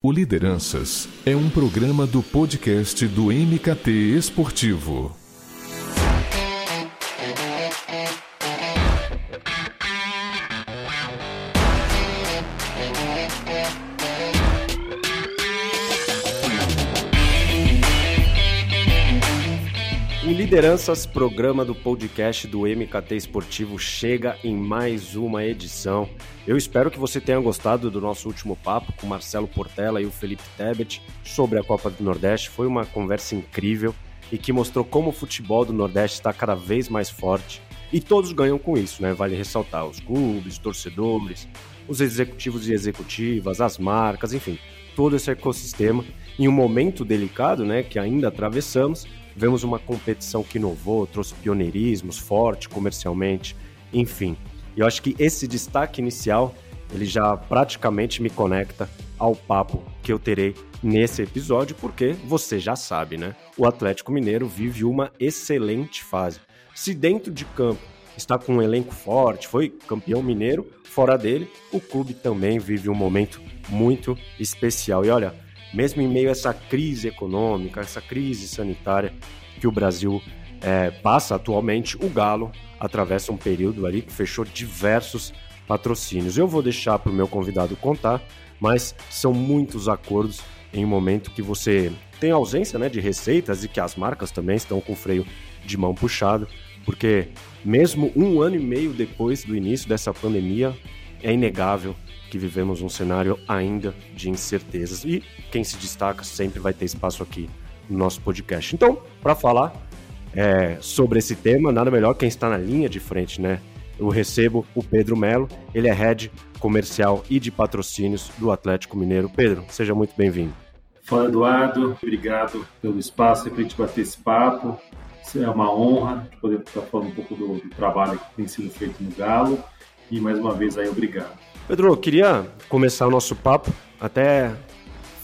O Lideranças é um programa do podcast do MKT Esportivo. Lideranças, programa do podcast do MKT Esportivo, chega em mais uma edição. Eu espero que você tenha gostado do nosso último papo com Marcelo Portela e o Felipe Tebet sobre a Copa do Nordeste. Foi uma conversa incrível e que mostrou como o futebol do Nordeste está cada vez mais forte. E todos ganham com isso, né? Vale ressaltar os clubes, torcedores, os executivos e executivas, as marcas, enfim, todo esse ecossistema. Em um momento delicado, né, que ainda atravessamos, vemos uma competição que inovou, trouxe pioneirismos, forte comercialmente, enfim. Eu acho que esse destaque inicial, ele já praticamente me conecta ao papo que eu terei nesse episódio, porque você já sabe, né? O Atlético Mineiro vive uma excelente fase. Se dentro de campo está com um elenco forte, foi campeão mineiro, fora dele, o clube também vive um momento muito especial. E olha, mesmo em meio a essa crise econômica, essa crise sanitária que o Brasil é, passa atualmente, o Galo atravessa um período ali que fechou diversos patrocínios. Eu vou deixar para o meu convidado contar, mas são muitos acordos em um momento que você tem ausência né, de receitas e que as marcas também estão com freio de mão puxado, porque mesmo um ano e meio depois do início dessa pandemia, é inegável que vivemos um cenário ainda de incertezas. E quem se destaca sempre vai ter espaço aqui no nosso podcast. Então, para falar é, sobre esse tema, nada melhor quem está na linha de frente, né? Eu recebo o Pedro Melo, ele é head comercial e de patrocínios do Atlético Mineiro. Pedro, seja muito bem-vindo. Fala, Eduardo. Obrigado pelo espaço para a gente bater esse papo. É uma honra poder estar falando um pouco do, do trabalho que tem sido feito no Galo. E mais uma vez aí, obrigado. Pedro, eu queria começar o nosso papo até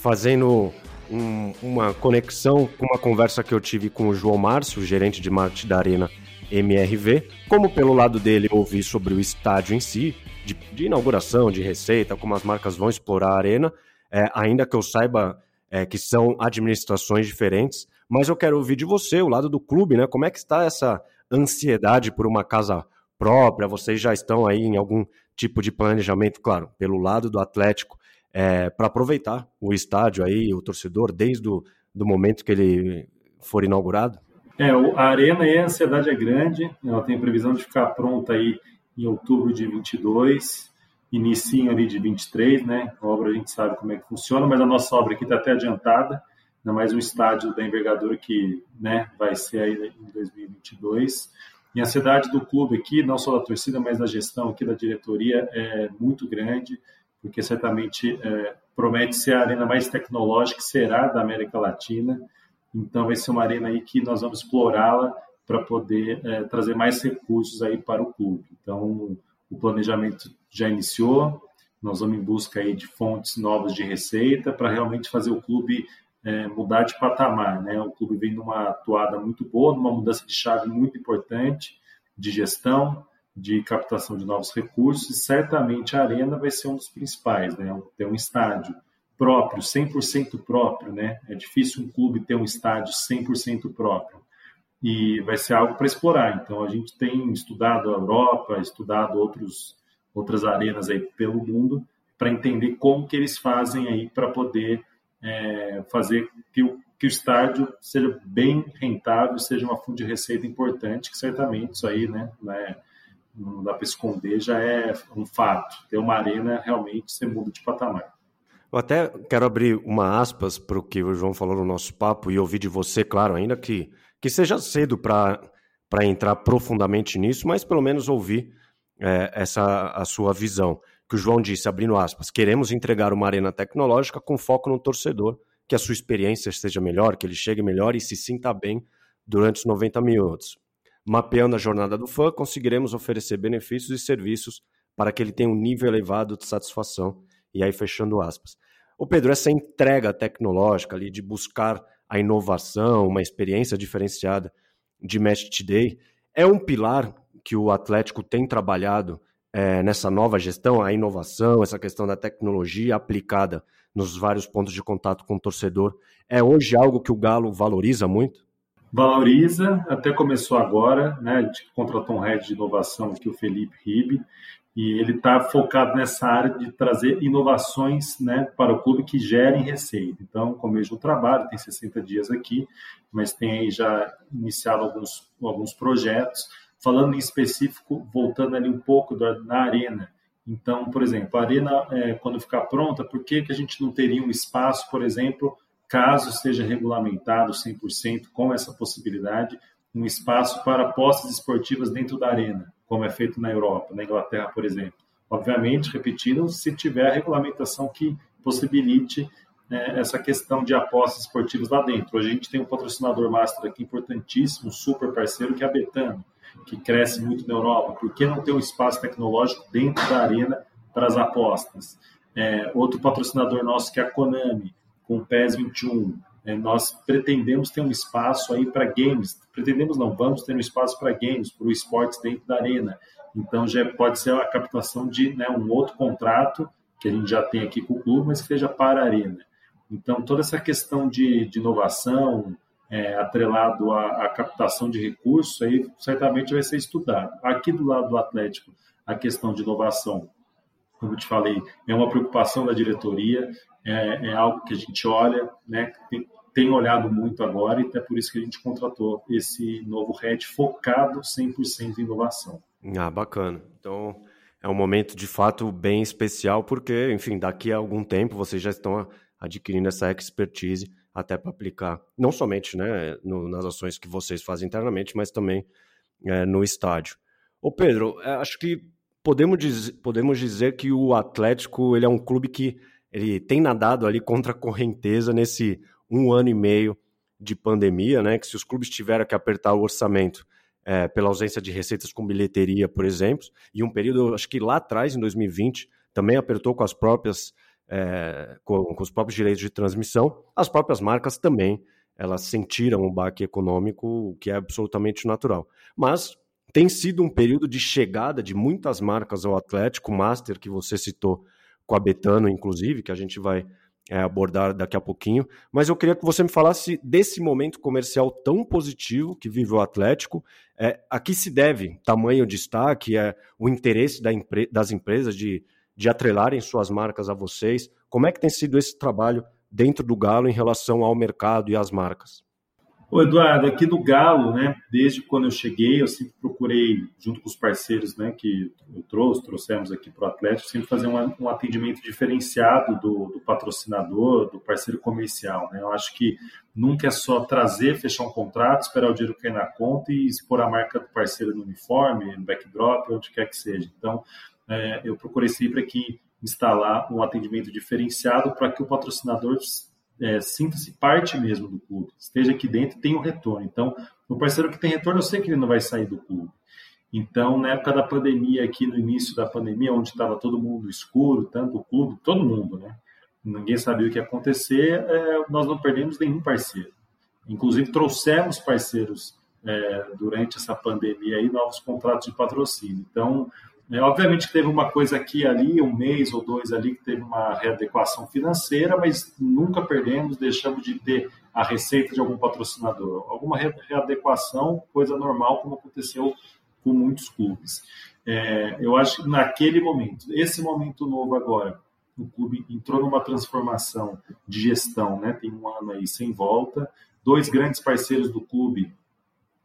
fazendo um, uma conexão com uma conversa que eu tive com o João Márcio, gerente de marketing da Arena MRV. Como pelo lado dele ouvi sobre o estádio em si, de, de inauguração, de receita, como as marcas vão explorar a arena, é, ainda que eu saiba é, que são administrações diferentes, mas eu quero ouvir de você, o lado do clube, né? Como é que está essa ansiedade por uma casa própria? Vocês já estão aí em algum tipo de planejamento, claro, pelo lado do Atlético, é, para aproveitar o estádio aí, o torcedor, desde o do momento que ele for inaugurado? É, a arena e a ansiedade é grande, ela tem previsão de ficar pronta aí em outubro de 22, inicinho ali de 23, né? A obra a gente sabe como é que funciona, mas a nossa obra aqui está até adiantada, ainda mais um estádio da envergadura que né, vai ser aí em 2022. E a ansiedade do clube aqui, não só da torcida, mas da gestão aqui da diretoria, é muito grande porque certamente é, promete ser a arena mais tecnológica que será da América Latina. Então, vai ser uma arena aí que nós vamos explorá-la para poder é, trazer mais recursos aí para o clube. Então, o planejamento já iniciou, nós vamos em busca aí de fontes novas de receita para realmente fazer o clube é, mudar de patamar. Né? O clube vem numa atuada muito boa, numa mudança de chave muito importante de gestão, de captação de novos recursos, e certamente a Arena vai ser um dos principais, né? Ter um estádio próprio, 100% próprio, né? É difícil um clube ter um estádio 100% próprio. E vai ser algo para explorar. Então a gente tem estudado a Europa, estudado outros outras arenas aí pelo mundo para entender como que eles fazem aí para poder é, fazer que o, que o estádio seja bem rentável, seja uma fonte de receita importante, que certamente isso aí, né, né não dá para esconder, já é um fato. Ter uma arena realmente você muda de patamar. Eu até quero abrir uma aspas para o que o João falou no nosso papo e ouvir de você, claro, ainda que, que seja cedo para entrar profundamente nisso, mas pelo menos ouvir é, essa a sua visão. Que o João disse, abrindo aspas, queremos entregar uma arena tecnológica com foco no torcedor, que a sua experiência seja melhor, que ele chegue melhor e se sinta bem durante os 90 minutos. Mapeando a jornada do fã, conseguiremos oferecer benefícios e serviços para que ele tenha um nível elevado de satisfação. E aí, fechando aspas. O Pedro, essa entrega tecnológica ali de buscar a inovação, uma experiência diferenciada de Match Day, é um pilar que o Atlético tem trabalhado é, nessa nova gestão, a inovação, essa questão da tecnologia aplicada nos vários pontos de contato com o torcedor. É hoje algo que o Galo valoriza muito? Valoriza, até começou agora, né? A gente contratou um head de inovação aqui, o Felipe Ribe, e ele está focado nessa área de trazer inovações né, para o clube que gerem receita. Então, começo o trabalho, tem 60 dias aqui, mas tem aí já iniciado alguns, alguns projetos. Falando em específico, voltando ali um pouco da, na arena. Então, por exemplo, a arena, é, quando ficar pronta, por que, que a gente não teria um espaço, por exemplo, caso seja regulamentado 100% com essa possibilidade, um espaço para apostas esportivas dentro da arena? como é feito na Europa, na Inglaterra, por exemplo. Obviamente, repetindo, se tiver a regulamentação que possibilite né, essa questão de apostas esportivas lá dentro. Hoje a gente tem um patrocinador master aqui importantíssimo, super parceiro, que é a Betano, que cresce muito na Europa. Por que não ter um espaço tecnológico dentro da arena para as apostas? É, outro patrocinador nosso que é a Konami, com o PES 21. É, nós pretendemos ter um espaço aí para games. Pretendemos não, vamos ter um espaço para games, para o esportes dentro da arena. Então já pode ser a captação de né, um outro contrato que a gente já tem aqui com o clube, mas que seja para a arena. Então toda essa questão de, de inovação é, atrelado à, à, captação de recursos aí certamente vai ser estudado. Aqui do lado do Atlético a questão de inovação como eu te falei, é uma preocupação da diretoria, é, é algo que a gente olha, né, tem, tem, olhado muito agora e é por isso que a gente contratou esse novo head focado 100% em inovação. Ah, bacana. Então, é um momento de fato bem especial porque, enfim, daqui a algum tempo vocês já estão adquirindo essa expertise até para aplicar, não somente né, no, nas ações que vocês fazem internamente, mas também é, no estádio. Ô Pedro, é, acho que podemos, dizer, podemos dizer que o Atlético ele é um clube que ele tem nadado ali contra a correnteza nesse um ano e meio de pandemia, né? Que se os clubes tiveram que apertar o orçamento é, pela ausência de receitas com bilheteria, por exemplo, e um período, acho que lá atrás, em 2020, também apertou com as próprias é, com, com, os próprios direitos de transmissão, as próprias marcas também elas sentiram um baque econômico, o que é absolutamente natural. Mas tem sido um período de chegada de muitas marcas ao Atlético, Master, que você citou com a Betano, inclusive, que a gente vai é, abordar daqui a pouquinho. Mas eu queria que você me falasse desse momento comercial tão positivo que vive o Atlético. É, a que se deve tamanho destaque, é, o interesse da das empresas de, de atrelarem suas marcas a vocês? Como é que tem sido esse trabalho dentro do Galo em relação ao mercado e às marcas? Ô Eduardo, aqui do Galo, né, desde quando eu cheguei, eu sempre procurei, junto com os parceiros né, que eu trouxe, trouxemos aqui para o Atlético, sempre fazer um, um atendimento diferenciado do, do, patrocinador, do parceiro comercial. Né? Eu acho que nunca é só trazer, fechar um contrato, esperar o dinheiro cair na conta e expor a marca do parceiro no uniforme, no backdrop, onde quer que seja. Então, é, eu procurei sempre aqui instalar um atendimento diferenciado para que o patrocinador é, sinta-se parte mesmo do clube, esteja aqui dentro e tenha um retorno. Então, o parceiro que tem retorno, eu sei que ele não vai sair do clube. Então, na época da pandemia, aqui no início da pandemia, onde estava todo mundo escuro, tanto o clube, todo mundo, né? Ninguém sabia o que ia acontecer, é, nós não perdemos nenhum parceiro. Inclusive, trouxemos parceiros é, durante essa pandemia aí, novos contratos de patrocínio. Então, é, obviamente teve uma coisa aqui ali, um mês ou dois ali, que teve uma readequação financeira, mas nunca perdemos, deixamos de ter a receita de algum patrocinador. Alguma readequação, coisa normal, como aconteceu com muitos clubes. É, eu acho que naquele momento, esse momento novo agora, o clube entrou numa transformação de gestão, né? tem um ano aí sem volta, dois grandes parceiros do clube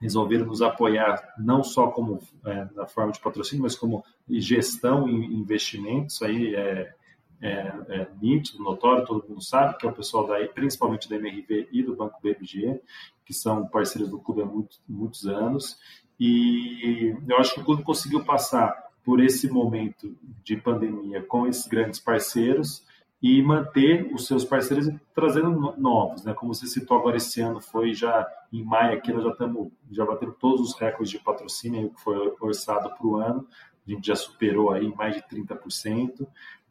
resolveram nos apoiar não só como é, na forma de patrocínio, mas como gestão e investimentos. Aí é, é, é, nítido, notório, todo mundo sabe que é o pessoal daí, principalmente da MRV e do Banco BMG, que são parceiros do clube há muito, muitos anos. E eu acho que o clube conseguiu passar por esse momento de pandemia com esses grandes parceiros e manter os seus parceiros e trazendo novos, né? Como você citou agora esse ano foi já em maio aqui nós já estamos já batendo todos os recordes de patrocínio que foi orçado para o ano, a gente já superou aí mais de 30%.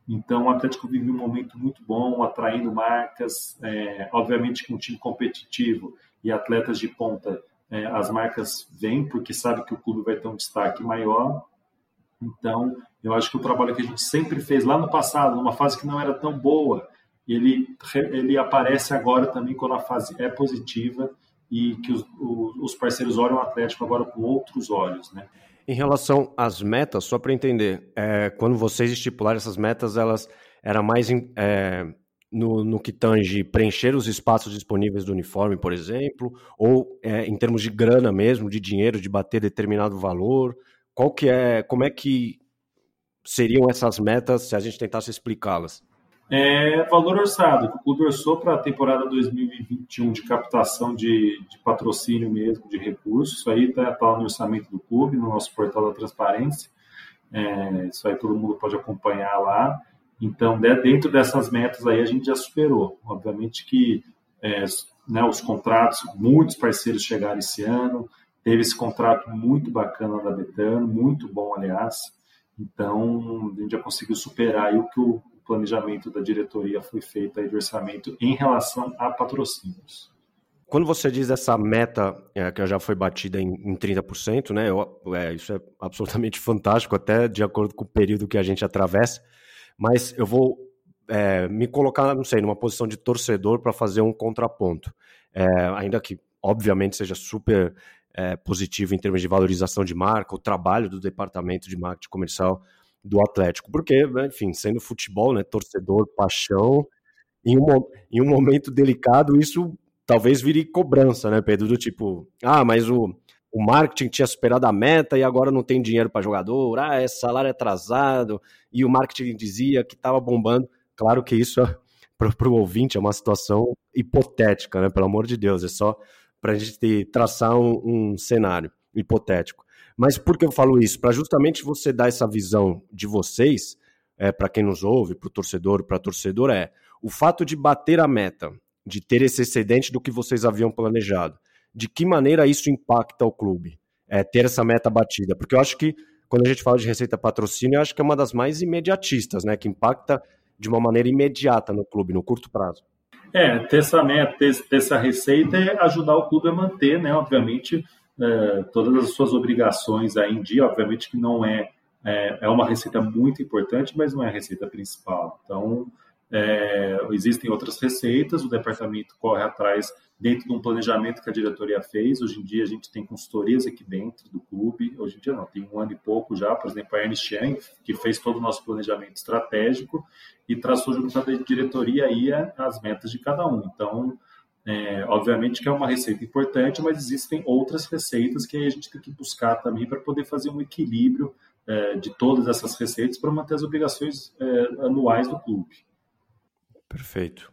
Então o Atlético vive um momento muito bom, atraindo marcas, é, obviamente com um time competitivo e atletas de ponta, é, as marcas vêm porque sabe que o clube vai ter um destaque maior então, eu acho que o trabalho que a gente sempre fez lá no passado, numa fase que não era tão boa, ele, ele aparece agora também quando a fase é positiva e que os, os parceiros olham o Atlético agora com outros olhos, né? Em relação às metas, só para entender, é, quando vocês estipularam essas metas, elas eram mais é, no, no, que tange preencher os espaços disponíveis do uniforme, por exemplo, ou é, em termos de grana mesmo, de dinheiro, de bater determinado valor? Qual que é, como é que seriam essas metas se a gente tentasse explicá-las? É valor orçado, que o clube orçou para a temporada 2021 de captação de, de, patrocínio mesmo, de recursos. Isso aí está tá no orçamento do clube, no nosso portal da transparência. É, isso aí todo mundo pode acompanhar lá. Então, dentro dessas metas aí, a gente já superou. Obviamente que é, né, os contratos, muitos parceiros chegaram esse ano. Teve esse contrato muito bacana da Betano, muito bom, aliás. Então, a gente já conseguiu superar o que o planejamento da diretoria foi feito aí de orçamento em relação a patrocínios. Quando você diz essa meta é, que já foi batida em, em 30%, né? Eu, é, isso é absolutamente fantástico, até de acordo com o período que a gente atravessa. Mas eu vou é, me colocar, não sei, numa posição de torcedor para fazer um contraponto. É, ainda que, obviamente, seja super é, positivo em termos de valorização de marca, o trabalho do departamento de marketing comercial do Atlético, porque, né, enfim, sendo futebol, né, torcedor, paixão, em um, em um momento delicado, isso talvez vire cobrança, né, Pedro? Do tipo, ah, mas o, o marketing tinha superado a meta e agora não tem dinheiro para jogador, ah, é salário atrasado, e o marketing dizia que estava bombando. Claro que isso, para o ouvinte, é uma situação hipotética, né, pelo amor de Deus, é só para a gente traçar um, um cenário hipotético. Mas por que eu falo isso? Para justamente você dar essa visão de vocês, é, para quem nos ouve, para o torcedor, para a torcedora, é o fato de bater a meta, de ter esse excedente do que vocês haviam planejado. De que maneira isso impacta o clube? É, ter essa meta batida? Porque eu acho que quando a gente fala de receita patrocínio, eu acho que é uma das mais imediatistas, né? Que impacta de uma maneira imediata no clube, no curto prazo. É, ter essa meta, ter, ter essa receita é ajudar o clube a manter, né? Obviamente, é, todas as suas obrigações aí em dia, obviamente que não é, é, é uma receita muito importante, mas não é a receita principal. Então, é, existem outras receitas, o departamento corre atrás dentro de um planejamento que a diretoria fez. Hoje em dia a gente tem consultorias aqui dentro do clube. Hoje em dia não, tem um ano e pouco já, por exemplo, a Ernst Young, que fez todo o nosso planejamento estratégico e traçou junto com a diretoria aí as metas de cada um. Então, é, obviamente que é uma receita importante, mas existem outras receitas que a gente tem que buscar também para poder fazer um equilíbrio é, de todas essas receitas para manter as obrigações é, anuais do clube. Perfeito.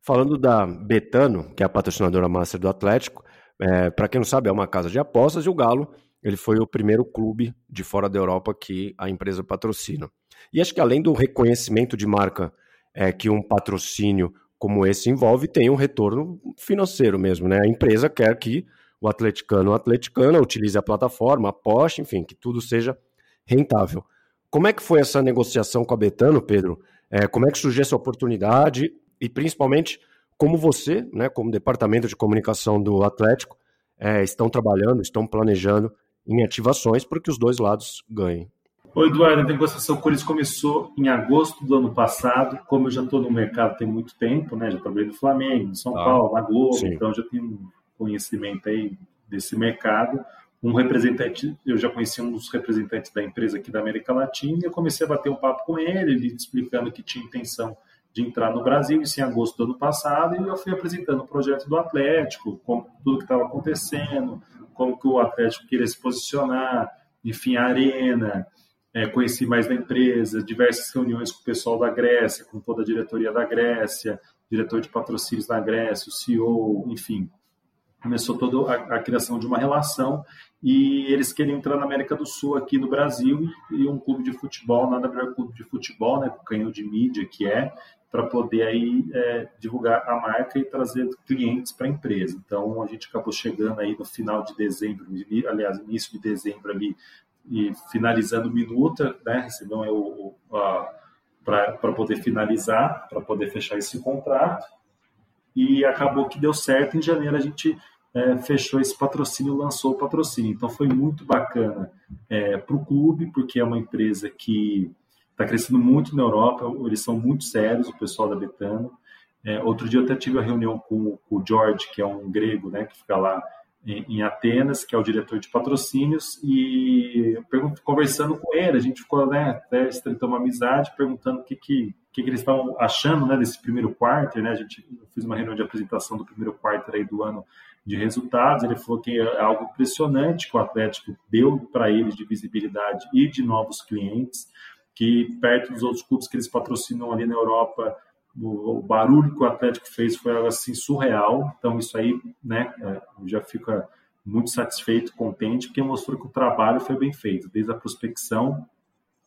Falando da Betano, que é a patrocinadora master do Atlético, é, para quem não sabe, é uma casa de apostas e o Galo ele foi o primeiro clube de fora da Europa que a empresa patrocina. E acho que além do reconhecimento de marca é, que um patrocínio como esse envolve tem um retorno financeiro mesmo, né? A empresa quer que o atleticano ou atleticana utilize a plataforma, aposte, enfim, que tudo seja rentável. Como é que foi essa negociação com a Betano, Pedro? É, como é que surgiu essa oportunidade e principalmente como você, né, como departamento de comunicação do Atlético, é, estão trabalhando, estão planejando em ativações para que os dois lados ganhem? Oi, Eduardo, a negociação com eles começou em agosto do ano passado. Como eu já estou no mercado tem muito tempo, né? Já trabalhei no Flamengo, no São ah, Paulo, na Globo, sim. então já tenho um conhecimento aí desse mercado. Um representante, eu já conhecia um dos representantes da empresa aqui da América Latina e eu comecei a bater um papo com ele, ele explicando que tinha intenção de entrar no Brasil, isso em agosto do ano passado, e eu fui apresentando o projeto do Atlético, como tudo que estava acontecendo, como que o Atlético queria se posicionar, enfim, a arena, é, conheci mais da empresa, diversas reuniões com o pessoal da Grécia, com toda a diretoria da Grécia, diretor de patrocínios da Grécia, o CEO, enfim. Começou toda a, a, criação de uma relação e eles queriam entrar na América do Sul, aqui no Brasil, e um clube de futebol, nada melhor clube de futebol, né, com canhão de mídia que é, para poder aí é, divulgar a marca e trazer clientes para a empresa. Então a gente acabou chegando aí no final de dezembro, aliás, início de dezembro ali, e finalizando minuta, né, recebeu o, para poder finalizar, para poder fechar esse contrato. E acabou que deu certo. Em janeiro a gente é, fechou esse patrocínio, lançou o patrocínio. Então foi muito bacana é, para o clube, porque é uma empresa que está crescendo muito na Europa, eles são muito sérios, o pessoal da Betano. É, outro dia eu até tive uma reunião com, com, o George, que é um grego, né, que fica lá em, Atenas, que é o diretor de patrocínios, e conversando com ele, a gente ficou, né, até estreitando uma amizade, perguntando o que, que, que, que eles estavam achando, né, desse primeiro quarto, né, a gente fez uma reunião de apresentação do primeiro quarto aí do ano de resultados, ele falou que é algo impressionante que o Atlético deu para eles de visibilidade e de novos clientes, que perto dos outros clubes que eles patrocinam ali na Europa, o, barulho que o Atlético fez foi algo assim surreal. Então isso aí, né, é, já fica muito satisfeito, contente, porque mostrou que o trabalho foi bem feito, desde a prospecção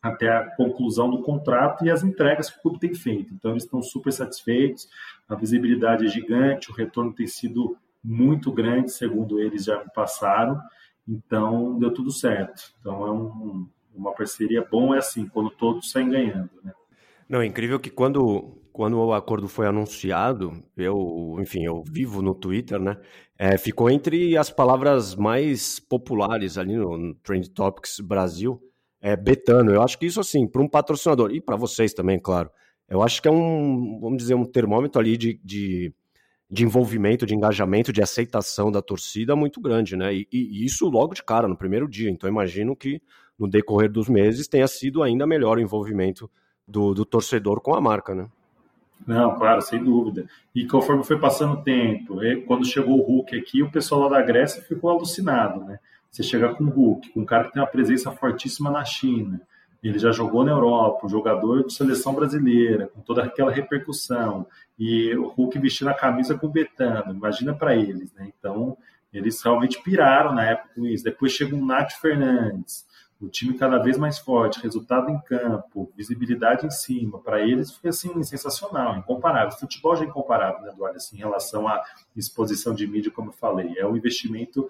até a conclusão do contrato e as entregas que o clube tem feito. Então eles estão super satisfeitos, a visibilidade é gigante, o retorno tem sido muito grande, segundo eles já passaram. Então deu tudo certo. Então é um, uma parceria bom é assim, quando todos saem ganhando, né? Não, é incrível que quando, quando o acordo foi anunciado, eu, enfim, eu vivo no Twitter, né? É, ficou entre as palavras mais populares ali no, no Trend Topics Brasil, é Betano. Eu acho que isso, assim, para um patrocinador, e para vocês também, claro, eu acho que é um, vamos dizer, um termômetro ali de, de, de envolvimento, de engajamento, de aceitação da torcida muito grande, né? E, e isso logo de cara, no primeiro dia. Então, imagino que no decorrer dos meses tenha sido ainda melhor o envolvimento do, do torcedor com a marca, né? Não, claro, sem dúvida. E conforme foi passando o tempo, quando chegou o Hulk aqui, o pessoal lá da Grécia ficou alucinado, né? Você chegar com o Hulk, com um cara que tem uma presença fortíssima na China, ele já jogou na Europa, um jogador de seleção brasileira, com toda aquela repercussão, e o Hulk vestindo a camisa com o Betano, imagina para eles, né? Então, eles realmente piraram na época com isso. Depois chega um Nath Fernandes, o time cada vez mais forte, resultado em campo, visibilidade em cima, para eles foi assim sensacional, incomparável. O futebol já é incomparável, né, Eduardo, assim, em relação à exposição de mídia, como eu falei, é um investimento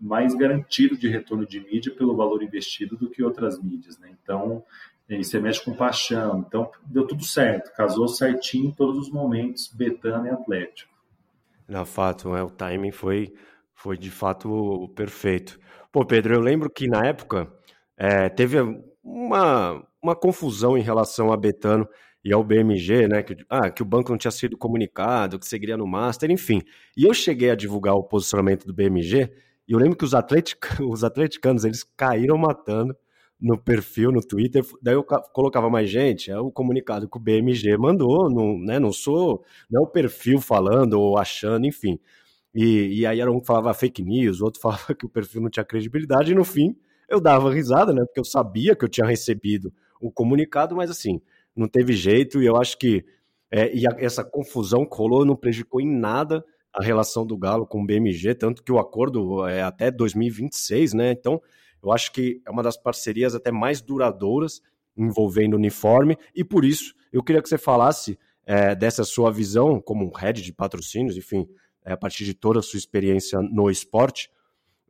mais garantido de retorno de mídia pelo valor investido do que outras mídias, né? Então, você mexe com paixão. Então, deu tudo certo, casou certinho em todos os momentos, Betano e Atlético. Na fato, é, o timing foi, foi de fato perfeito. Pô, Pedro, eu lembro que na época é, teve uma, uma confusão em relação a Betano e ao BMG, né? Que, ah, que o banco não tinha sido comunicado, que seguiria no Master, enfim. E eu cheguei a divulgar o posicionamento do BMG, e eu lembro que os, atletic, os atleticanos eles caíram matando no perfil, no Twitter. Daí eu colocava mais gente, é o comunicado que o BMG mandou, não, né, não sou, não é o perfil falando ou achando, enfim. E, e aí era um que falava fake news, outro falava que o perfil não tinha credibilidade, e no fim eu dava risada, né? Porque eu sabia que eu tinha recebido o comunicado, mas assim, não teve jeito, e eu acho que é, e a, essa confusão que rolou não prejudicou em nada a relação do Galo com o BMG, tanto que o acordo é até 2026, né? Então, eu acho que é uma das parcerias até mais duradouras envolvendo uniforme, e por isso eu queria que você falasse é, dessa sua visão como head de patrocínios, enfim, é, a partir de toda a sua experiência no esporte,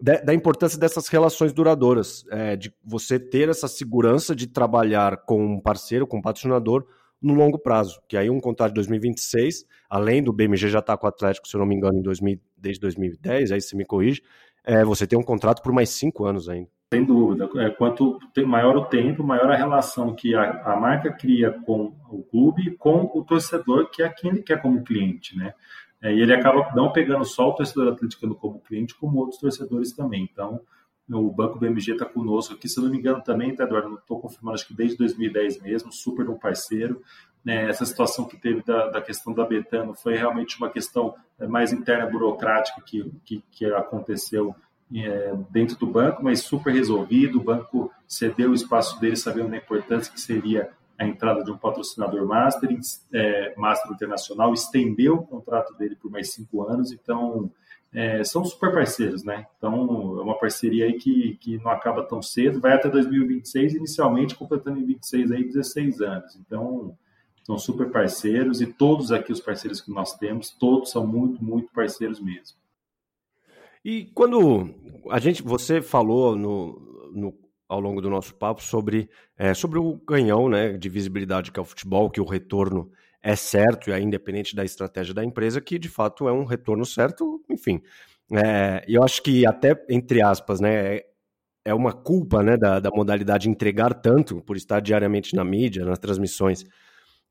da, da importância dessas relações duradouras, é, de você ter essa segurança de trabalhar com um parceiro, com um patrocinador, no longo prazo, que aí um contrato de 2026, além do BMG já está com o Atlético, se eu não me engano, em 2000, desde 2010, aí você me corrige, é, você tem um contrato por mais cinco anos ainda. Sem dúvida. É, quanto maior o tempo, maior a relação que a, a marca cria com o clube com o torcedor, que é quem ele quer como cliente, né? É, e ele acaba não pegando só o torcedor atleticano como cliente, como outros torcedores também. Então, o Banco BMG está conosco aqui, se não me engano também, tá, Eduardo? Não estou confirmando, acho que desde 2010 mesmo, super um parceiro. Né? Essa situação que teve da, da, questão da Betano foi realmente uma questão é, mais interna, burocrática, que, que, que aconteceu é, dentro do banco, mas super resolvido. O banco cedeu o espaço dele, sabendo da importância que seria a entrada de um patrocinador master, é, master internacional, estendeu o contrato dele por mais cinco anos, então é, são super parceiros, né? Então é uma parceria aí que, que não acaba tão cedo, vai até 2026, inicialmente completando em 26 aí 16 anos. Então são super parceiros e todos aqui os parceiros que nós temos, todos são muito, muito parceiros mesmo. E quando a gente, você falou no, no ao longo do nosso papo sobre, é, sobre o ganhão né, de visibilidade que é o futebol, que o retorno é certo, e é independente da estratégia da empresa, que de fato é um retorno certo, enfim. É, eu acho que até, entre aspas, né, é uma culpa né, da, da modalidade entregar tanto por estar diariamente na mídia, nas transmissões,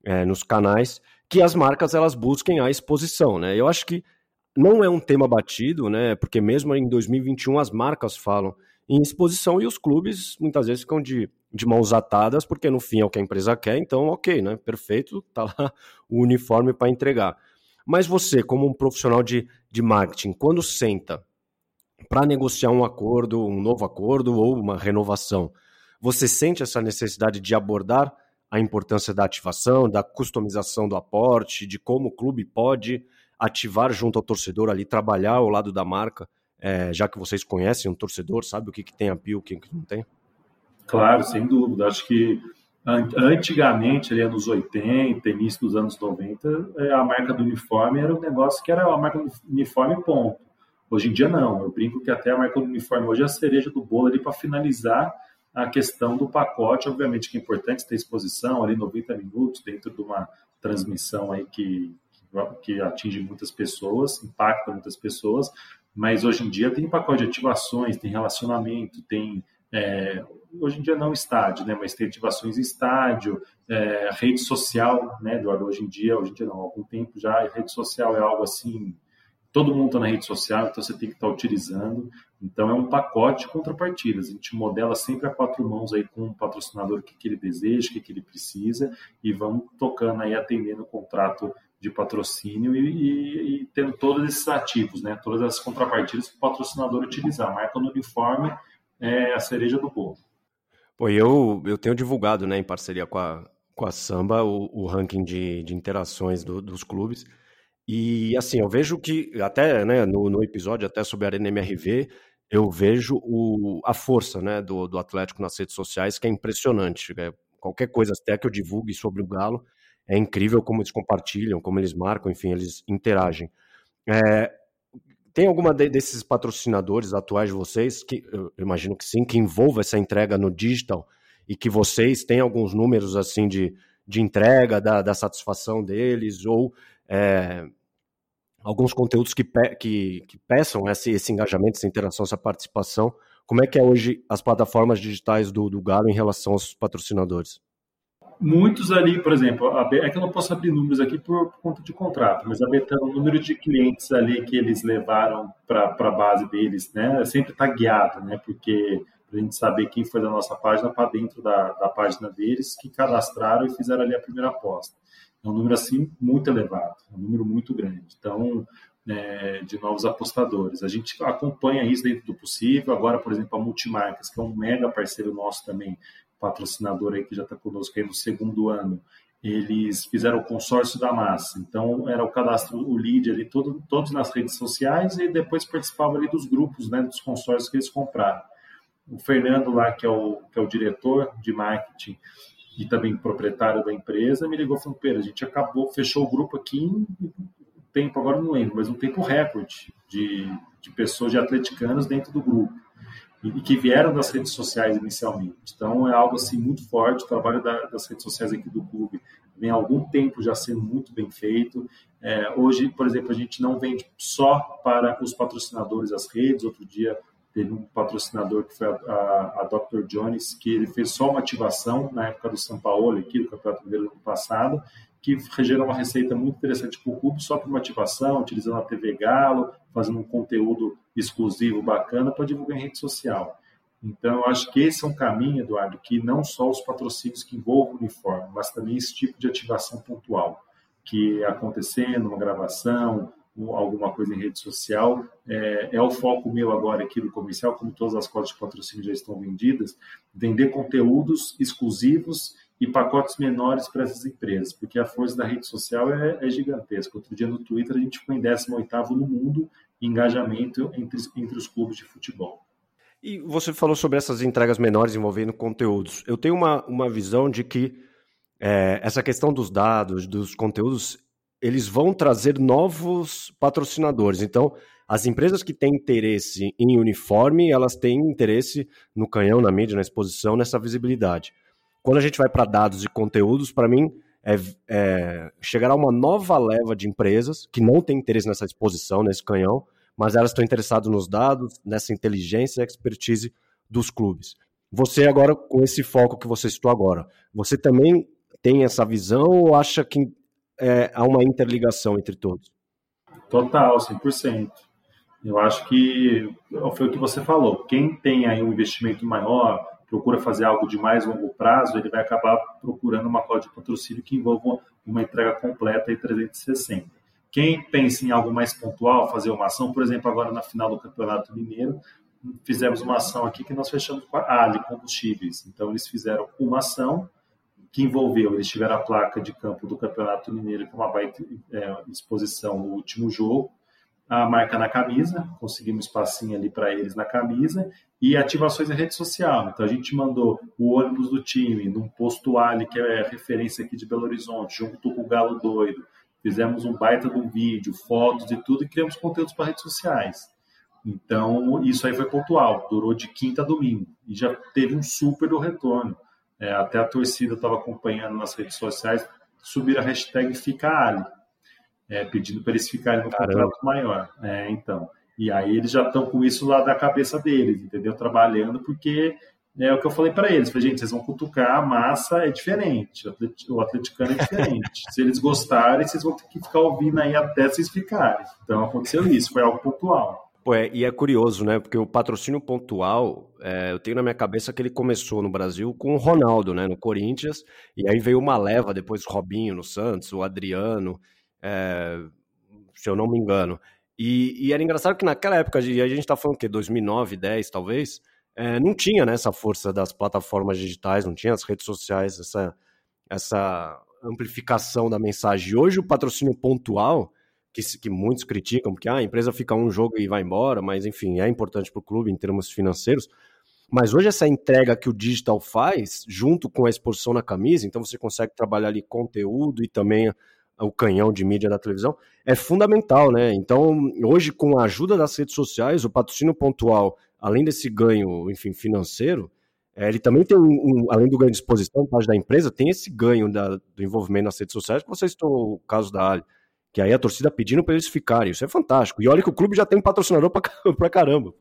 é, nos canais, que as marcas elas busquem a exposição, né? Eu acho que não é um tema batido, né? Porque mesmo em 2021 as marcas falam em exposição e os clubes muitas vezes ficam de, de mãos atadas, porque no fim é o que a empresa quer, então ok, né? Perfeito, tá lá o uniforme para entregar. Mas você, como um profissional de, de marketing, quando senta para negociar um acordo, um novo acordo ou uma renovação, você sente essa necessidade de abordar a importância da ativação, da customização do aporte, de como o clube pode ativar junto ao torcedor ali, trabalhar ao lado da marca, é, já que vocês conhecem um torcedor, sabe o que, que tem apio, o que, que não tem? Claro, sem dúvida. Acho que antigamente, ali anos 80, início dos anos 90, é, a marca do uniforme era um negócio que era a marca do uniforme ponto. Hoje em dia não. Eu brinco que até a marca do uniforme hoje é a cereja do bolo ali para finalizar a questão do pacote, obviamente que é importante ter exposição ali 90 minutos dentro de uma transmissão aí que, que atinge muitas pessoas, impacta muitas pessoas, mas hoje em dia tem pacote de ativações, tem relacionamento, tem é, hoje em dia não estádio, né, mas tem ativações em estádio, é, rede social, né, Eduardo, hoje em dia, hoje em dia não, há algum tempo já, rede social é algo assim todo mundo está na rede social, então você tem que estar tá utilizando. Então é um pacote de contrapartidas. A gente modela sempre a quatro mãos aí com o patrocinador o que, que ele deseja, o que, que ele precisa, e vamos tocando aí, atendendo o contrato de patrocínio e, e, e, tendo todos esses ativos, né? todas as contrapartidas que o patrocinador utilizar. Marca no uniforme é a cereja do bolo. Pô, eu, eu tenho divulgado né, em parceria com a, com a Samba o, o ranking de, de interações do, dos clubes. E assim, eu vejo que, até né, no, no episódio até sobre a Arena MRV, eu vejo o, a força né, do, do Atlético nas redes sociais, que é impressionante. É, qualquer coisa até que eu divulgue sobre o Galo, é incrível como eles compartilham, como eles marcam, enfim, eles interagem. É, tem alguma de, desses patrocinadores atuais de vocês, que eu imagino que sim, que envolva essa entrega no digital e que vocês têm alguns números assim de, de entrega, da, da satisfação deles, ou é, alguns conteúdos que, pe que, que peçam esse, esse, engajamento, essa interação, essa participação. Como é que é hoje as plataformas digitais do, do Galo em relação aos patrocinadores? Muitos ali, por exemplo, a é que eu não posso abrir números aqui por, por conta de contrato, mas a Betano, o número de clientes ali que eles levaram para a base deles, né, sempre está guiado, né, porque a gente saber quem foi da nossa página para dentro da, da página deles, que cadastraram e fizeram ali a primeira aposta. É um número assim muito elevado, é um número muito grande. Então, é, de novos apostadores. A gente acompanha isso dentro do possível. Agora, por exemplo, a Multimarcas, que é um mega parceiro nosso também, patrocinador aí que já está conosco aí no segundo ano, eles fizeram o consórcio da massa. Então, era o cadastro, o lead ali, todo, todos nas redes sociais e depois participava ali dos grupos, né, dos consórcios que eles compraram. O Fernando lá, que é o, que é o diretor de marketing, e também proprietário da empresa, me ligou e falou: a gente acabou, fechou o grupo aqui em tempo, agora não lembro, mas um tempo recorde de, de pessoas, de atleticanos dentro do grupo. E, que vieram das redes sociais inicialmente. Então é algo assim muito forte. O trabalho da, das redes sociais aqui do clube vem há algum tempo já sendo muito bem feito. É, hoje, por exemplo, a gente não vende só para os patrocinadores as redes. Outro dia teve um patrocinador que foi a, a, a, Dr. Jones, que ele fez só uma ativação na época do São Paulo, aqui do Campeonato Brasileiro ano passado, que gerou uma receita muito interessante para o clube, só para uma ativação, utilizando a TV Galo, fazendo um conteúdo exclusivo bacana para divulgar em rede social. Então, eu acho que esse é um caminho, Eduardo, que não só os patrocínios que envolvem o uniforme, mas também esse tipo de ativação pontual, que acontecendo, uma gravação, alguma coisa em rede social. É, é, o foco meu agora aqui no comercial, como todas as cotas de patrocínio já estão vendidas, vender conteúdos exclusivos e pacotes menores para essas empresas, porque a força da rede social é, é gigantesca. Outro dia no Twitter a gente ficou em 18º no mundo em engajamento entre, entre os clubes de futebol. E você falou sobre essas entregas menores envolvendo conteúdos. Eu tenho uma, uma visão de que é, essa questão dos dados, dos conteúdos, eles vão trazer novos patrocinadores. Então, as empresas que têm interesse em uniforme, elas têm interesse no canhão, na mídia, na exposição, nessa visibilidade. Quando a gente vai para dados e conteúdos, para mim, é, é, chegará uma nova leva de empresas que não têm interesse nessa exposição, nesse canhão, mas elas estão interessadas nos dados, nessa inteligência e expertise dos clubes. Você agora, com esse foco que você citou agora, você também tem essa visão ou acha que é, há uma interligação entre todos? Total, 100%. Eu acho que foi o que você falou. Quem tem aí um investimento maior, procura fazer algo de mais longo prazo, ele vai acabar procurando uma código de patrocínio que envolva uma entrega completa e 360. Quem pensa em algo mais pontual, fazer uma ação, por exemplo, agora na final do Campeonato Mineiro, fizemos uma ação aqui que nós fechamos com a Ali Combustíveis. Então, eles fizeram uma ação que envolveu, eles tiveram a placa de campo do Campeonato Mineiro com uma baita é, exposição no último jogo, a marca na camisa, conseguimos espacinho ali para eles na camisa, e ativações em rede social. Então a gente mandou o ônibus do time num posto Ali, que é referência aqui de Belo Horizonte, junto com o Galo Doido. Fizemos um baita de um vídeo, fotos e tudo, e criamos conteúdos para redes sociais. Então, isso aí foi pontual, durou de quinta a domingo, e já teve um super do retorno. É, até a torcida estava acompanhando nas redes sociais, subir a hashtag Fica Ali, é, pedindo para eles ficarem no Caramba. contrato maior. É, então. E aí eles já estão com isso lá da cabeça deles, entendeu? Trabalhando, porque é o que eu falei para eles. Falei, gente, vocês vão cutucar, a massa é diferente, o atleticano é diferente. Se eles gostarem, vocês vão ter que ficar ouvindo aí até vocês ficarem. Então aconteceu isso, foi algo pontual. Pô, é, e é curioso, né? Porque o patrocínio pontual, é, eu tenho na minha cabeça que ele começou no Brasil com o Ronaldo, né? No Corinthians, e aí veio uma leva, depois o Robinho no Santos, o Adriano, é, se eu não me engano. E, e, era engraçado que naquela época, e a gente está falando que 2009, 10 talvez, é, não tinha né, essa força das plataformas digitais, não tinha as redes sociais, essa, essa amplificação da mensagem. Hoje o patrocínio pontual que, que muitos criticam, porque ah, a empresa fica um jogo e vai embora, mas enfim, é importante para o clube em termos financeiros. Mas hoje essa entrega que o digital faz, junto com a exposição na camisa, então você consegue trabalhar ali conteúdo e também o canhão de mídia da televisão, é fundamental, né? Então, hoje, com a ajuda das redes sociais, o patrocínio pontual, além desse ganho, enfim, financeiro, é, ele também tem um, um, além do ganho de exposição, parte da empresa, tem esse ganho da, do envolvimento nas redes sociais, que vocês estão o caso da Ali que aí a torcida pedindo para eles ficarem. Isso é fantástico. E olha que o clube já tem um patrocinador para caramba.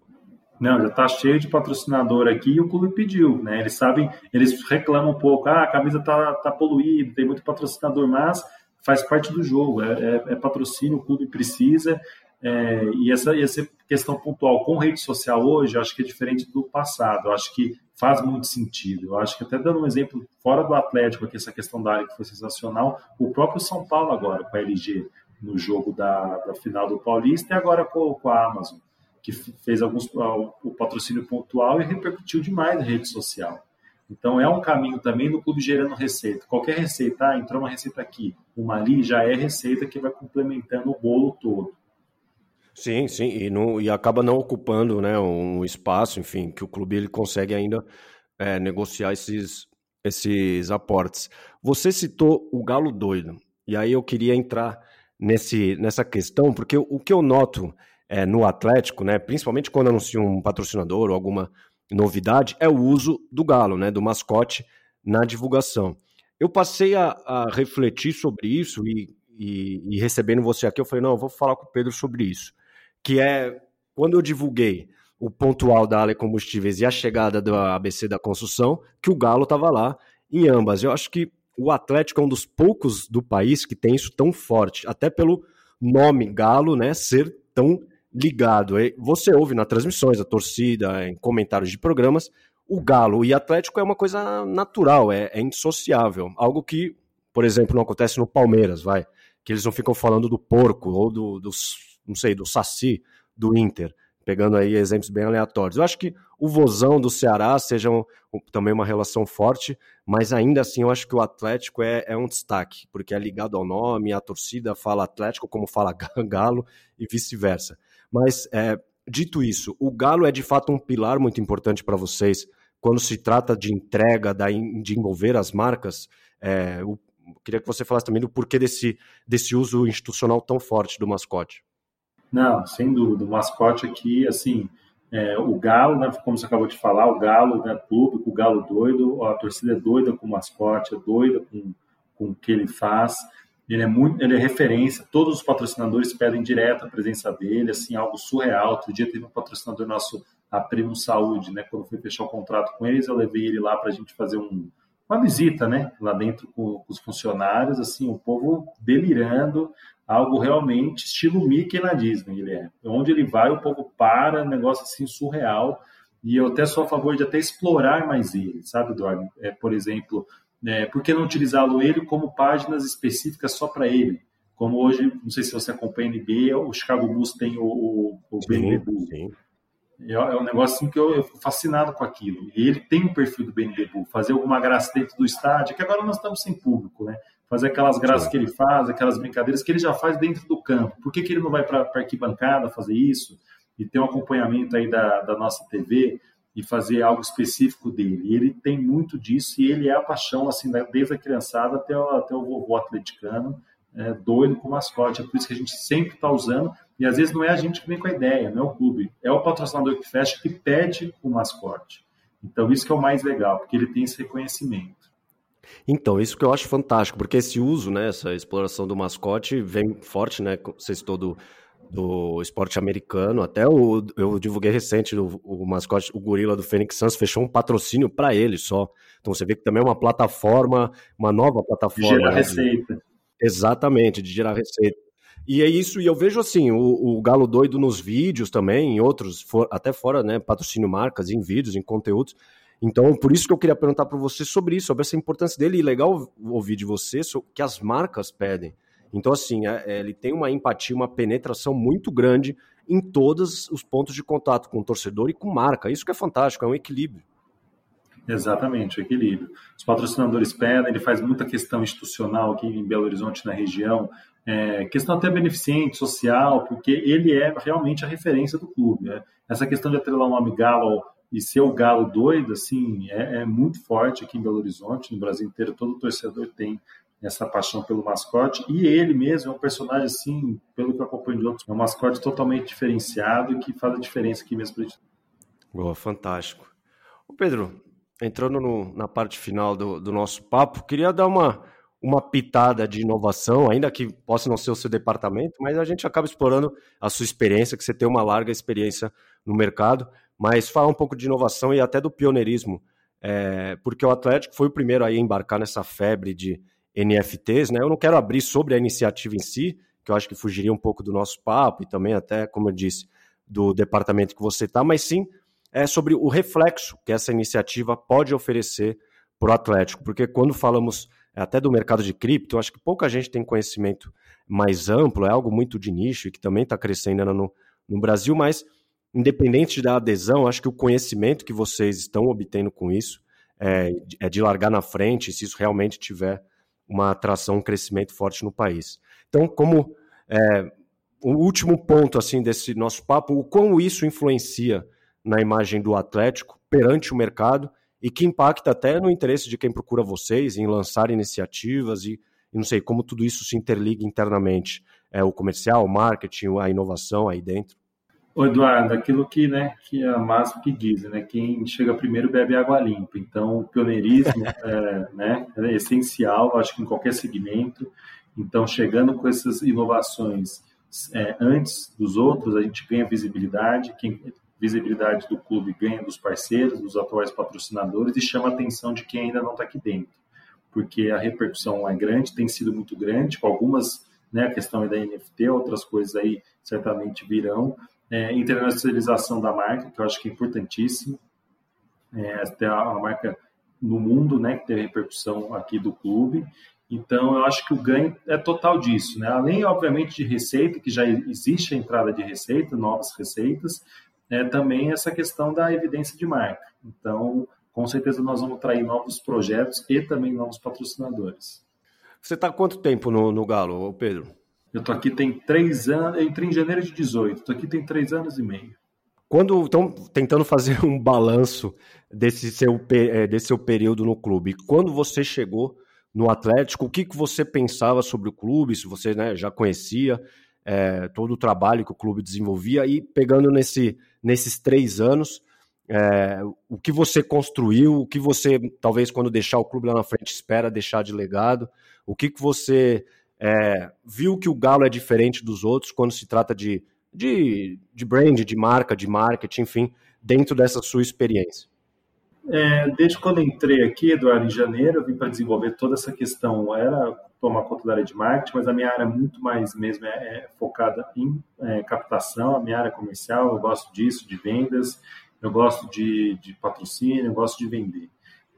Não, já está cheio de patrocinador aqui e o clube pediu, né? Eles sabem, eles reclamam um pouco, ah, a camisa tá, tá poluída, tem muito patrocinador, mas faz parte do jogo, é, é, é patrocínio, o clube precisa. É, e essa, essa questão pontual com rede social hoje, eu acho que é diferente do passado. Eu acho que faz muito sentido. Eu acho que até dando um exemplo fora do Atlético, aqui essa questão da área que foi sensacional, o próprio São Paulo agora com a LG no jogo da, da final do Paulista e agora com, com a Amazon, que fez alguns o patrocínio pontual e repercutiu demais na rede social. Então é um caminho também no clube gerando receita. Qualquer receita, ah, entrou uma receita aqui, uma ali, já é receita que vai complementando o bolo todo. Sim, sim, e, não, e acaba não ocupando né, um espaço, enfim, que o clube ele consegue ainda é, negociar esses, esses aportes. Você citou o Galo Doido, e aí eu queria entrar nesse, nessa questão, porque o que eu noto é, no Atlético, né, principalmente quando anuncia um patrocinador ou alguma novidade, é o uso do galo, né, do mascote na divulgação. Eu passei a, a refletir sobre isso e, e, e, recebendo você aqui, eu falei, não, eu vou falar com o Pedro sobre isso, que é quando eu divulguei o pontual da Ale Combustíveis e a chegada do ABC da construção, que o Galo estava lá em ambas. Eu acho que o Atlético é um dos poucos do país que tem isso tão forte, até pelo nome Galo, né, ser tão ligado. Você ouve nas transmissões, a torcida, em comentários de programas, o Galo e Atlético é uma coisa natural, é, é insociável. Algo que, por exemplo, não acontece no Palmeiras, vai. Que eles não ficam falando do porco ou do, do não sei, do Saci, do Inter pegando aí exemplos bem aleatórios. Eu acho que o Vozão do Ceará seja um, também uma relação forte, mas ainda assim eu acho que o Atlético é, é, um destaque, porque é ligado ao nome, a torcida fala Atlético como fala Galo e vice-versa. Mas, é, dito isso, o Galo é de fato um pilar muito importante para vocês quando se trata de entrega, de envolver as marcas. É, eu queria que você falasse também do porquê desse, desse uso institucional tão forte do mascote. Não, sem dúvida. O mascote aqui, assim, é, o Galo, né, como você acabou de falar, o Galo né, público, o Galo doido, a torcida é doida com o mascote, é doida com, com o que ele faz. Ele é muito, ele é referência. Todos os patrocinadores pedem direto a presença dele, assim, algo surreal. Outro dia teve um patrocinador nosso, a Primo Saúde, né? Quando fui fechar o contrato com eles, eu levei ele lá para a gente fazer um, uma visita, né, lá dentro com, com os funcionários, assim, o povo delirando, algo realmente estilo Mickey na Disney, ele é. Onde ele vai, o povo para, negócio assim surreal, e eu até sou a favor de até explorar mais ele, sabe, Eduardo? É, por exemplo, é, por que não utilizá-lo ele como páginas específicas só para ele? Como hoje, não sei se você acompanha a NBA, o Chicago Bulls tem o, o, o sim, sim. É, é um negócio assim que eu, eu fico fascinado com aquilo. E ele tem um perfil do BNB fazer alguma graça dentro do estádio, que agora nós estamos sem público, né? Fazer aquelas graças Sim. que ele faz, aquelas brincadeiras que ele já faz dentro do campo. Por que, que ele não vai para a arquibancada fazer isso? E ter um acompanhamento aí da, da nossa TV e fazer algo específico dele. E ele tem muito disso e ele é a paixão, assim, desde a criançada até o, até o vovô atleticano, é, doido com mascote. É por isso que a gente sempre está usando e às vezes não é a gente que vem com a ideia, não é o clube, é o patrocinador que fecha que pede o mascote. Então isso que é o mais legal, porque ele tem esse reconhecimento. Então, isso que eu acho fantástico, porque esse uso, né, essa exploração do mascote vem forte, né, você citou do, esporte americano, até o, eu divulguei recente o, o mascote, o gorila do Phoenix Suns fechou um patrocínio para ele só. Então você vê que também é uma plataforma, uma nova plataforma. De gerar né, receita. Exatamente, de gerar receita. E é isso, e eu vejo assim, o, o Galo Doido nos vídeos também, em outros, for, até fora, né, patrocínio marcas, em vídeos, em conteúdos. Então, por isso que eu queria perguntar para você sobre isso, sobre essa importância dele, e legal ouvir de você que as marcas pedem. Então, assim, é, é, ele tem uma empatia, uma penetração muito grande em todos os pontos de contato com o torcedor e com marca. Isso que é fantástico, é um equilíbrio. Exatamente, o equilíbrio. Os patrocinadores pedem, ele faz muita questão institucional aqui em Belo Horizonte, na região, é, questão até beneficente, social, porque ele é realmente a referência do clube. Né? Essa questão de atrelar o nome Galo e ser o Galo doido, assim, é, é, muito forte aqui em Belo Horizonte, no Brasil inteiro, todo torcedor tem essa paixão pelo mascote, e ele mesmo é um personagem, assim, pelo que eu acompanho de outros, é um mascote totalmente diferenciado e que faz a diferença aqui mesmo. Boa, fantástico. Ô Pedro, entrando no, na parte final do, do nosso papo, queria dar uma uma pitada de inovação, ainda que possa não ser o seu departamento, mas a gente acaba explorando a sua experiência, que você tem uma larga experiência no mercado, mas falar um pouco de inovação e até do pioneirismo, é, porque o Atlético foi o primeiro a embarcar nessa febre de NFTs, né? Eu não quero abrir sobre a iniciativa em si, que eu acho que fugiria um pouco do nosso papo e também até, como eu disse, do departamento que você está, mas sim é sobre o reflexo que essa iniciativa pode oferecer para o Atlético, porque quando falamos até do mercado de cripto, acho que pouca gente tem conhecimento mais amplo, é algo muito de nicho e que também está crescendo no, no Brasil, mas independente da adesão, acho que o conhecimento que vocês estão obtendo com isso é, é de largar na frente se isso realmente tiver uma atração, um crescimento forte no país. Então, como é, o último ponto assim desse nosso papo, o como isso influencia na imagem do Atlético perante o mercado e que impacta até no interesse de quem procura vocês em lançar iniciativas e, e não sei como tudo isso se interliga internamente. É o comercial, o marketing, a inovação aí dentro. Ô Eduardo, aquilo que, né, que a que diz, né, quem chega primeiro bebe água limpa. Então, o pioneirismo é, né, é essencial, acho que em qualquer segmento. Então, chegando com essas inovações é, antes dos outros, a gente ganha visibilidade. Quem visibilidade do clube ganha dos parceiros, dos atuais patrocinadores e chama a atenção de quem ainda não está aqui dentro, porque a repercussão é grande, tem sido muito grande, com algumas, né, a questão da NFT, outras coisas aí certamente virão. É, internacionalização da marca, que eu acho que é importantíssimo, é, até a, marca no mundo, né, que teve repercussão aqui do clube. Então, eu acho que o ganho é total disso, né? Além, obviamente, de receita, que já existe a entrada de receita, novas receitas, é também essa questão da evidência de marca. Então, com certeza nós vamos trair novos projetos e também novos patrocinadores. Você está quanto tempo no, no Galo, Pedro? Eu estou aqui tem três anos, entrei em janeiro de 18, estou aqui tem três anos e meio. Quando estão tentando fazer um balanço desse seu, é, desse seu período no clube, quando você chegou no Atlético, o que, que você pensava sobre o clube, se você né, já conhecia é, todo o trabalho que o clube desenvolvia e pegando nesse nesses três anos. É, o que você construiu, o que você, talvez, quando deixar o clube lá na frente, espera deixar de legado, o que, que você é, viu que o Galo é diferente dos outros quando se trata de, de, de brand, de marca, de marketing, enfim, dentro dessa sua experiência? É, desde quando entrei aqui, Eduardo, em janeiro, eu vim para desenvolver toda essa questão. Era tomar conta da área de marketing, mas a minha área muito mais mesmo é, é focada em é, captação, a minha área comercial, eu gosto disso, de vendas, eu gosto de, de patrocínio, eu gosto de vender.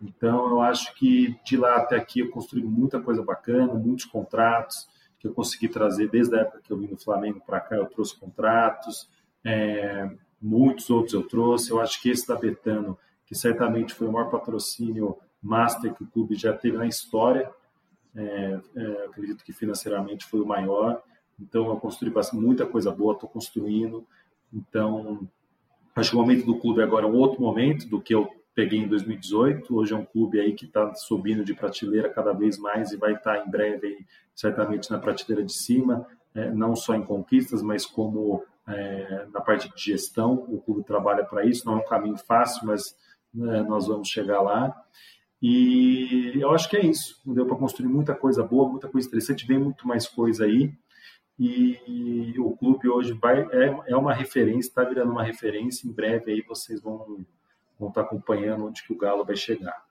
Então, eu acho que de lá até aqui eu construí muita coisa bacana, muitos contratos que eu consegui trazer desde a época que eu vim do Flamengo para cá, eu trouxe contratos, é, muitos outros eu trouxe. Eu acho que esse da Betano, que certamente foi o maior patrocínio master que o clube já teve na história, é, é, acredito que financeiramente foi o maior. Então, eu construí muita coisa boa, estou construindo. Então, acho que o momento do clube agora é um outro momento do que eu peguei em 2018. Hoje é um clube aí que está subindo de prateleira cada vez mais e vai estar tá em breve aí, certamente na prateleira de cima, é, não só em conquistas, mas como é, na parte de gestão. O clube trabalha para isso. Não é um caminho fácil, mas né, nós vamos chegar lá. E eu acho que é isso. Deu para construir muita coisa boa, muita coisa interessante. Vem muito mais coisa aí. E o clube hoje vai é, é uma referência, está virando uma referência. Em breve aí vocês vão vão estar acompanhando onde que o Galo vai chegar.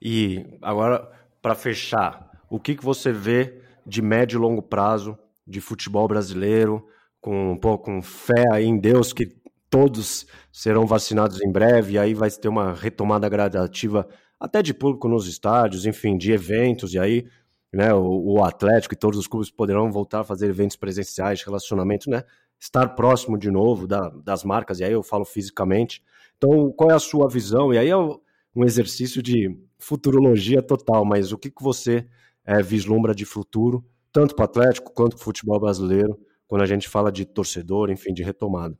E agora, para fechar, o que, que você vê de médio e longo prazo de futebol brasileiro, com pouco com fé aí em Deus que todos serão vacinados em breve, e aí vai ter uma retomada gradativa até de público nos estádios, enfim, de eventos, e aí né, o, o Atlético e todos os clubes poderão voltar a fazer eventos presenciais, relacionamento, né? Estar próximo de novo da, das marcas, e aí eu falo fisicamente. Então, qual é a sua visão? E aí é um exercício de futurologia total, mas o que, que você é, vislumbra de futuro, tanto para o Atlético quanto para o futebol brasileiro, quando a gente fala de torcedor, enfim, de retomada?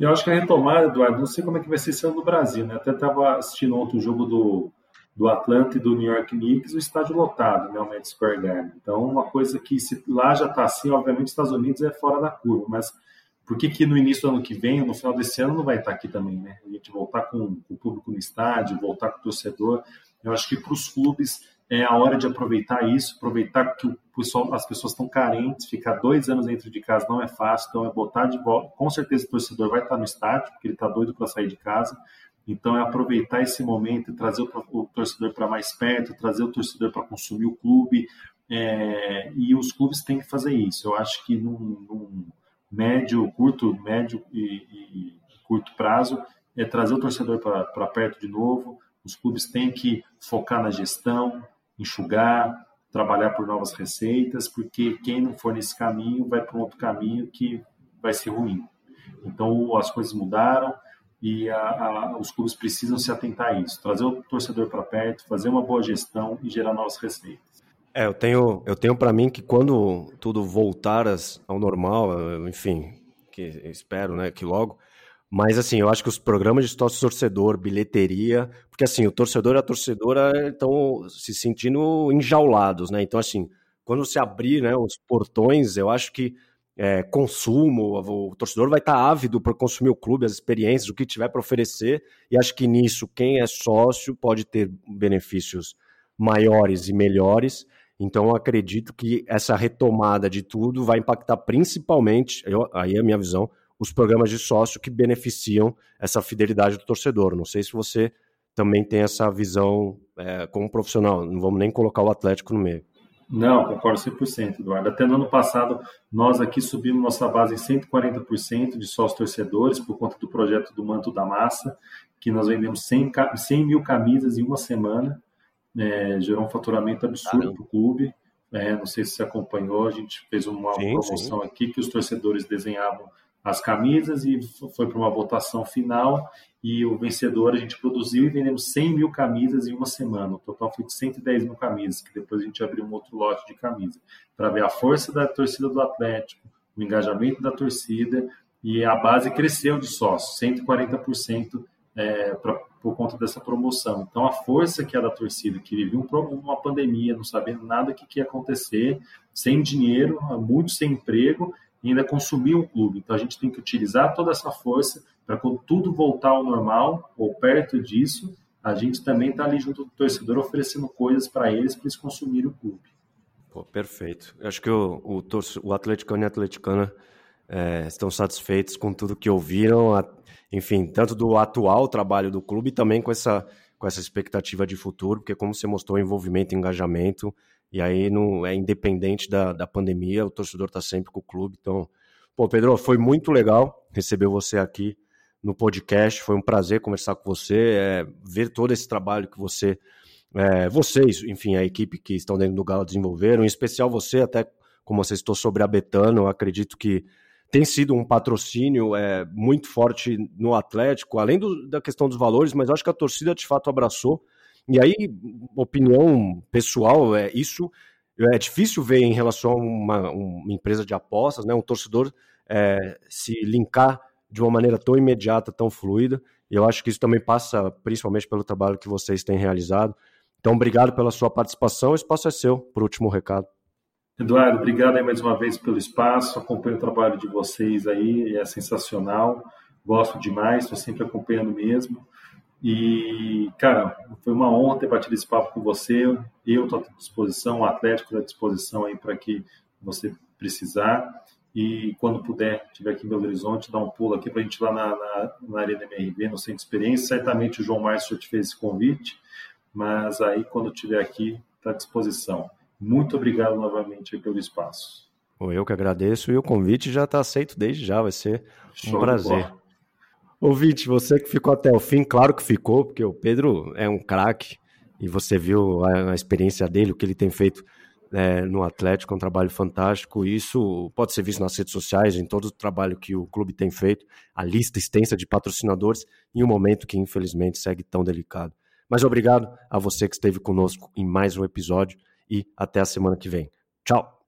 Eu acho que a retomada, Eduardo, não sei como é que vai ser esse ano no Brasil, né? Até estava assistindo outro jogo do, do Atlanta e do New York Knicks, o estádio lotado, né, o Madison Square Garden. Então, uma coisa que se lá já está assim, obviamente, os Estados Unidos é fora da curva, mas por que, que no início do ano que vem, no final desse ano, não vai estar aqui também, né? A gente voltar com, o público no estádio, voltar com o torcedor. Eu acho que para os clubes é a hora de aproveitar isso, aproveitar que o pessoal, as pessoas estão carentes, ficar dois anos dentro de casa não é fácil, então é botar de volta. Com certeza o torcedor vai estar no estádio, porque ele está doido para sair de casa. Então é aproveitar esse momento e trazer o, torcedor para mais perto, trazer o torcedor para consumir o clube. É, e os clubes têm que fazer isso. Eu acho que num, num médio, curto, médio e, e curto prazo, é trazer o torcedor para perto de novo. Os clubes têm que focar na gestão, enxugar, trabalhar por novas receitas, porque quem não for nesse caminho vai para um outro caminho que vai ser ruim. Então as coisas mudaram e a, a, os clubes precisam se atentar a isso, trazer o torcedor para perto, fazer uma boa gestão e gerar novas receitas. É, eu tenho, eu tenho para mim que quando tudo voltar ao normal, enfim, que espero, né, que logo. Mas assim, eu acho que os programas de sócio torcedor, bilheteria, porque assim, o torcedor e a torcedora estão se sentindo enjaulados, né? Então assim, quando se abrir, né, os portões, eu acho que é, consumo, o torcedor vai estar tá ávido para consumir o clube, as experiências, o que tiver para oferecer, e acho que nisso quem é sócio pode ter benefícios maiores e melhores. Então, acredito que essa retomada de tudo vai impactar principalmente, eu, aí é a minha visão, os programas de sócio que beneficiam essa fidelidade do torcedor. Não sei se você também tem essa visão é, como profissional, não vamos nem colocar o Atlético no meio. Não, concordo 100%, Eduardo. Até no ano passado, nós aqui subimos nossa base em 140% de sócios torcedores por conta do projeto do Manto da Massa, que nós vendemos 100, 100 mil camisas em uma semana é, gerou um faturamento absurdo para o clube. É, não sei se você acompanhou, a gente fez uma sim, promoção sim. aqui que os torcedores desenhavam as camisas e foi para uma votação final e o vencedor a gente produziu e vendemos 100 mil camisas em uma semana. O total foi de 110 mil camisas, que depois a gente abriu um outro lote de camisa, para ver a força da torcida do Atlético, o engajamento da torcida e a base cresceu de sócios, 140% é, para por conta dessa promoção. Então, a força que é da torcida, que vivia uma pandemia, não sabendo nada o que, que ia acontecer, sem dinheiro, muito sem emprego, e ainda consumir um clube. Então, a gente tem que utilizar toda essa força para quando tudo voltar ao normal, ou perto disso, a gente também está ali junto do torcedor oferecendo coisas para eles, para eles consumirem o clube. Pô, perfeito. Eu acho que o, o, o atleticano e a atleticana é, estão satisfeitos com tudo que ouviram, enfim, tanto do atual trabalho do clube, também com essa, com essa expectativa de futuro, porque como você mostrou, envolvimento, engajamento, e aí não é independente da, da pandemia, o torcedor está sempre com o clube. Então, pô, Pedro, foi muito legal receber você aqui no podcast. Foi um prazer conversar com você, é, ver todo esse trabalho que você, é, vocês, enfim, a equipe que estão dentro do Galo desenvolveram, em especial você, até como você estou sobre a Betano, acredito que tem sido um patrocínio é, muito forte no Atlético, além do, da questão dos valores, mas acho que a torcida de fato abraçou. E aí, opinião pessoal, é isso é difícil ver em relação a uma, uma empresa de apostas, né, um torcedor é, se linkar de uma maneira tão imediata, tão fluida. E eu acho que isso também passa principalmente pelo trabalho que vocês têm realizado. Então, obrigado pela sua participação. O espaço é seu, por último recado. Eduardo, obrigado aí mais uma vez pelo espaço. Acompanho o trabalho de vocês aí, é sensacional. Gosto demais, estou sempre acompanhando mesmo. E, cara, foi uma honra ter batido esse papo com você. Eu estou à disposição, o Atlético está à disposição aí para que você precisar. E quando puder, estiver aqui em Belo Horizonte, dá um pulo aqui para a gente ir lá na, na, na Arena MRV, no Centro de Experiência. Certamente o João Márcio te fez esse convite, mas aí quando estiver aqui, está à disposição. Muito obrigado novamente pelo espaço. Eu que agradeço e o convite já está aceito desde já, vai ser um Show prazer. Ouvinte, você que ficou até o fim, claro que ficou, porque o Pedro é um craque e você viu a, a experiência dele, o que ele tem feito é, no Atlético, é um trabalho fantástico. Isso pode ser visto nas redes sociais, em todo o trabalho que o clube tem feito, a lista extensa de patrocinadores, em um momento que infelizmente segue tão delicado. Mas obrigado a você que esteve conosco em mais um episódio e até a semana que vem. Tchau!